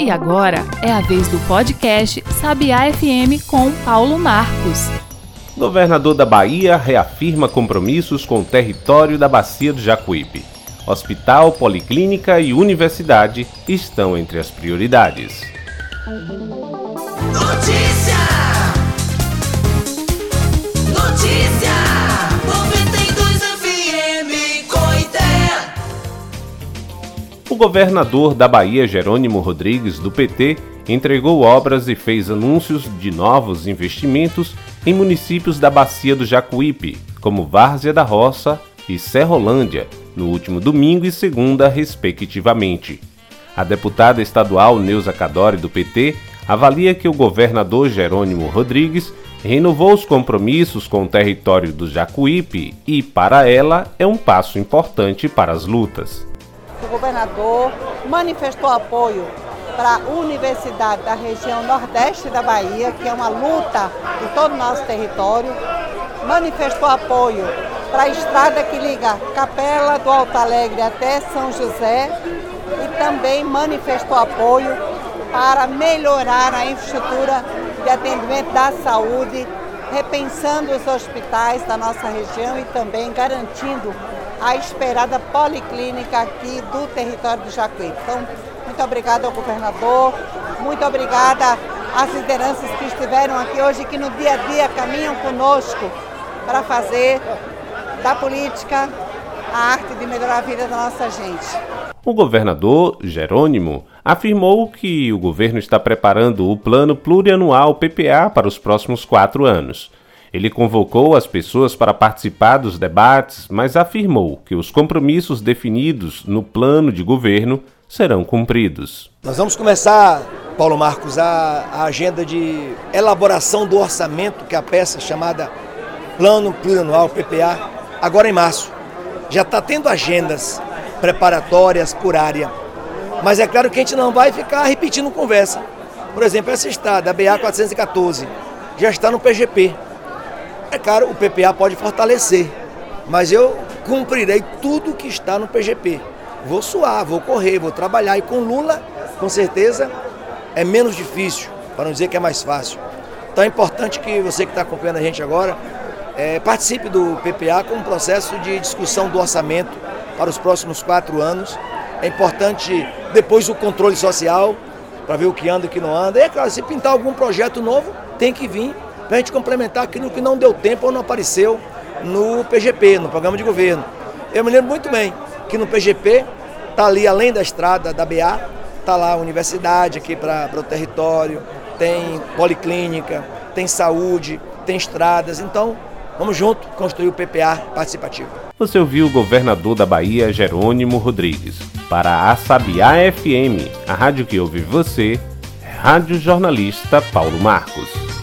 E agora é a vez do podcast Sabiá FM com Paulo Marcos. Governador da Bahia reafirma compromissos com o território da Bacia do Jacuípe. Hospital, policlínica e universidade estão entre as prioridades. Notícia! O governador da Bahia, Jerônimo Rodrigues, do PT, entregou obras e fez anúncios de novos investimentos em municípios da Bacia do Jacuípe, como Várzea da Roça e Serrolândia, no último domingo e segunda, respectivamente. A deputada estadual Neuza Cadore, do PT, avalia que o governador Jerônimo Rodrigues renovou os compromissos com o território do Jacuípe e, para ela, é um passo importante para as lutas. O governador manifestou apoio para a Universidade da região Nordeste da Bahia, que é uma luta de todo o nosso território. Manifestou apoio para a estrada que liga Capela do Alto Alegre até São José e também manifestou apoio para melhorar a infraestrutura de atendimento da saúde, repensando os hospitais da nossa região e também garantindo a esperada policlínica aqui do território do Jacuípe. Então, muito obrigada ao governador, muito obrigada às lideranças que estiveram aqui hoje, que no dia a dia caminham conosco para fazer da política a arte de melhorar a vida da nossa gente. O governador, Jerônimo, afirmou que o governo está preparando o Plano Plurianual PPA para os próximos quatro anos. Ele convocou as pessoas para participar dos debates, mas afirmou que os compromissos definidos no plano de governo serão cumpridos. Nós vamos começar, Paulo Marcos, a, a agenda de elaboração do orçamento, que é a peça chamada Plano Plurianual PPA, agora em março. Já está tendo agendas preparatórias por área. Mas é claro que a gente não vai ficar repetindo conversa. Por exemplo, essa estrada, a BA 414, já está no PGP. É claro, o PPA pode fortalecer, mas eu cumprirei tudo que está no PGP. Vou suar, vou correr, vou trabalhar. E com Lula, com certeza, é menos difícil, para não dizer que é mais fácil. Então é importante que você que está acompanhando a gente agora é, participe do PPA com um processo de discussão do orçamento para os próximos quatro anos. É importante depois o controle social para ver o que anda e o que não anda. E é claro, se pintar algum projeto novo, tem que vir para a gente complementar aquilo que não deu tempo ou não apareceu no PGP, no programa de governo. Eu me lembro muito bem que no PGP está ali, além da estrada da BA, está lá a universidade aqui para o território, tem policlínica, tem saúde, tem estradas. Então, vamos junto construir o PPA participativo. Você ouviu o governador da Bahia, Jerônimo Rodrigues. Para a Sabiá FM, a rádio que ouve você, Rádio Jornalista Paulo Marcos.